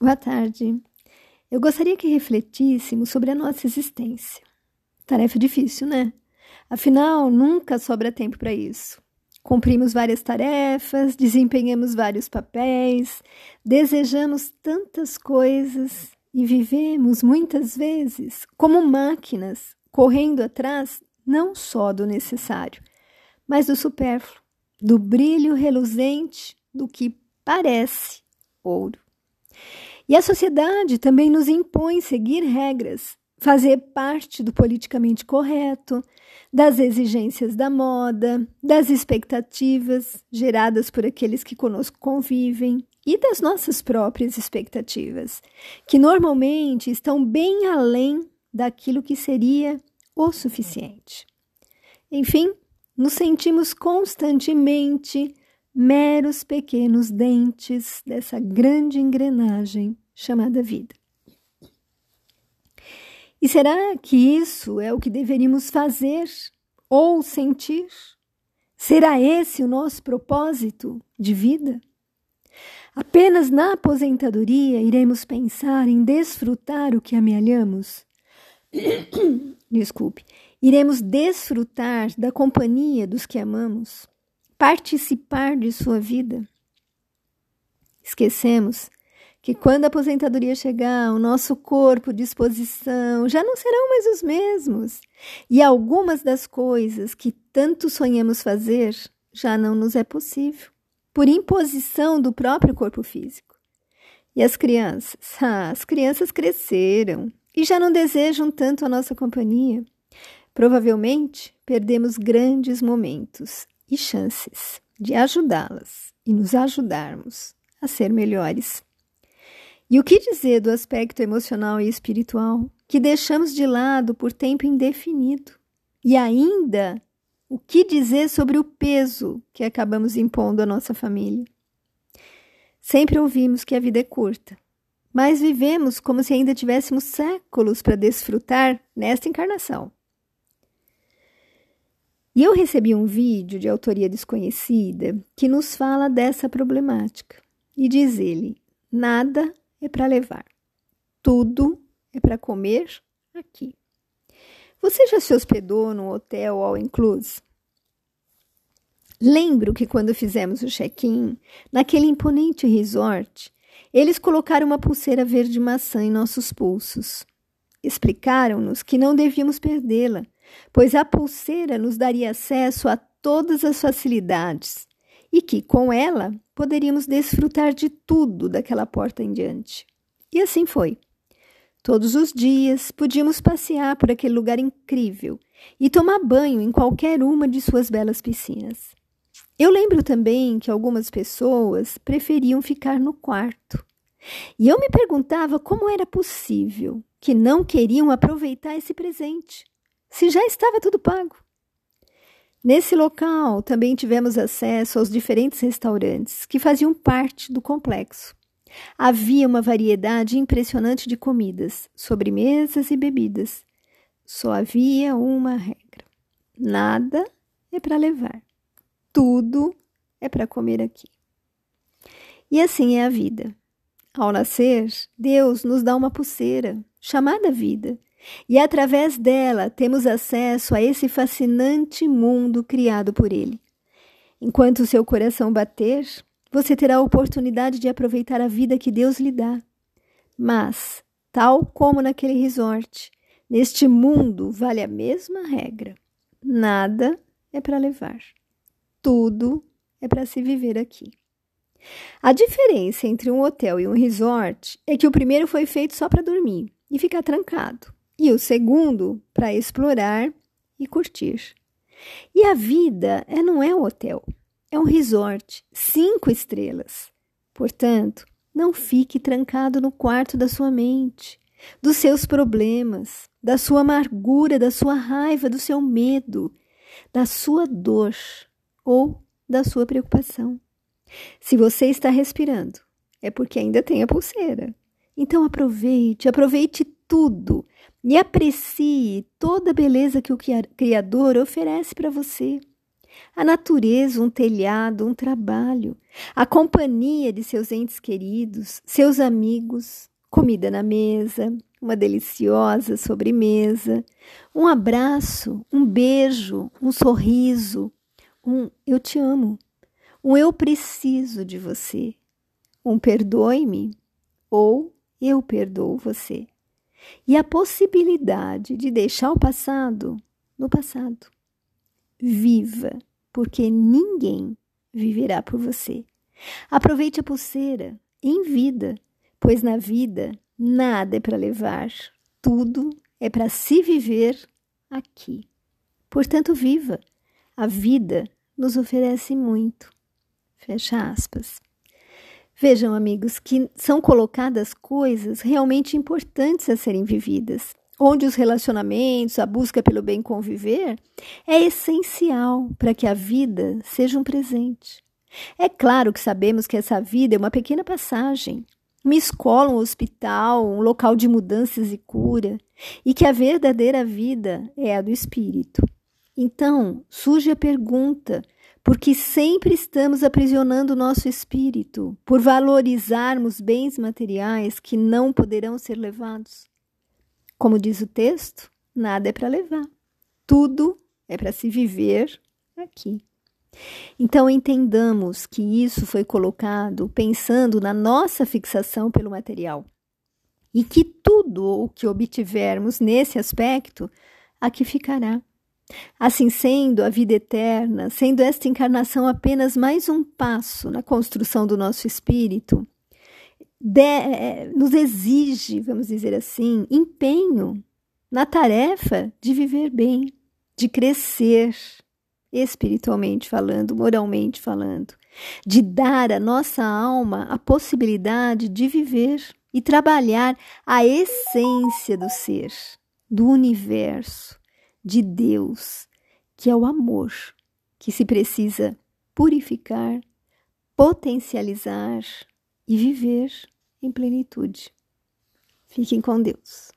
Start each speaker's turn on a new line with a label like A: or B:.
A: Boa tarde. Eu gostaria que refletíssemos sobre a nossa existência. Tarefa difícil, né? Afinal, nunca sobra tempo para isso. Cumprimos várias tarefas, desempenhamos vários papéis, desejamos tantas coisas e vivemos muitas vezes como máquinas, correndo atrás não só do necessário, mas do supérfluo, do brilho reluzente do que parece ouro. E a sociedade também nos impõe seguir regras, fazer parte do politicamente correto, das exigências da moda, das expectativas geradas por aqueles que conosco convivem e das nossas próprias expectativas, que normalmente estão bem além daquilo que seria o suficiente. Enfim, nos sentimos constantemente meros pequenos dentes dessa grande engrenagem chamada vida. E será que isso é o que deveríamos fazer ou sentir? Será esse o nosso propósito de vida? Apenas na aposentadoria iremos pensar em desfrutar o que amealhamos? Desculpe. Iremos desfrutar da companhia dos que amamos? Participar de sua vida. Esquecemos que quando a aposentadoria chegar, o nosso corpo, disposição já não serão mais os mesmos, e algumas das coisas que tanto sonhamos fazer já não nos é possível, por imposição do próprio corpo físico. E as crianças? Ah, as crianças cresceram e já não desejam tanto a nossa companhia. Provavelmente perdemos grandes momentos e chances de ajudá-las e nos ajudarmos a ser melhores. E o que dizer do aspecto emocional e espiritual que deixamos de lado por tempo indefinido? E ainda, o que dizer sobre o peso que acabamos impondo à nossa família? Sempre ouvimos que a vida é curta, mas vivemos como se ainda tivéssemos séculos para desfrutar nesta encarnação. E eu recebi um vídeo de autoria desconhecida que nos fala dessa problemática. E diz ele: nada é para levar, tudo é para comer aqui. Você já se hospedou num hotel all inclusive? Lembro que quando fizemos o check-in, naquele imponente resort, eles colocaram uma pulseira verde maçã em nossos pulsos. Explicaram-nos que não devíamos perdê-la, pois a pulseira nos daria acesso a todas as facilidades e que, com ela, poderíamos desfrutar de tudo daquela porta em diante. E assim foi. Todos os dias podíamos passear por aquele lugar incrível e tomar banho em qualquer uma de suas belas piscinas. Eu lembro também que algumas pessoas preferiam ficar no quarto. E eu me perguntava como era possível que não queriam aproveitar esse presente se já estava tudo pago? Nesse local também tivemos acesso aos diferentes restaurantes que faziam parte do complexo. Havia uma variedade impressionante de comidas, sobremesas e bebidas. Só havia uma regra: nada é para levar, tudo é para comer aqui. E assim é a vida. Ao nascer, Deus nos dá uma pulseira, chamada vida, e através dela temos acesso a esse fascinante mundo criado por Ele. Enquanto seu coração bater, você terá a oportunidade de aproveitar a vida que Deus lhe dá. Mas, tal como naquele resort, neste mundo vale a mesma regra: nada é para levar, tudo é para se viver aqui. A diferença entre um hotel e um resort é que o primeiro foi feito só para dormir e ficar trancado e o segundo para explorar e curtir. E a vida é, não é um hotel, é um resort, cinco estrelas. Portanto, não fique trancado no quarto da sua mente, dos seus problemas, da sua amargura, da sua raiva, do seu medo, da sua dor ou da sua preocupação. Se você está respirando, é porque ainda tem a pulseira. Então aproveite, aproveite tudo e aprecie toda a beleza que o Criador oferece para você. a natureza, um telhado, um trabalho, a companhia de seus entes queridos, seus amigos, comida na mesa, uma deliciosa sobremesa, um abraço, um beijo, um sorriso, um eu te amo, um eu preciso de você, um perdoe-me ou eu perdoo você. E a possibilidade de deixar o passado no passado. Viva, porque ninguém viverá por você. Aproveite a pulseira em vida pois na vida nada é para levar, tudo é para se viver aqui. Portanto, viva! A vida nos oferece muito. Fecha aspas. Vejam, amigos, que são colocadas coisas realmente importantes a serem vividas, onde os relacionamentos, a busca pelo bem conviver é essencial para que a vida seja um presente. É claro que sabemos que essa vida é uma pequena passagem, uma escola, um hospital, um local de mudanças e cura, e que a verdadeira vida é a do espírito. Então, surge a pergunta: por que sempre estamos aprisionando o nosso espírito por valorizarmos bens materiais que não poderão ser levados? Como diz o texto, nada é para levar, tudo é para se viver aqui. Então entendamos que isso foi colocado pensando na nossa fixação pelo material e que tudo o que obtivermos nesse aspecto aqui ficará. Assim sendo, a vida eterna, sendo esta encarnação apenas mais um passo na construção do nosso espírito, de, é, nos exige, vamos dizer assim, empenho na tarefa de viver bem, de crescer, espiritualmente falando, moralmente falando, de dar à nossa alma a possibilidade de viver e trabalhar a essência do ser, do universo, de Deus, que é o amor, que se precisa purificar, potencializar e viver em plenitude. Fiquem com Deus.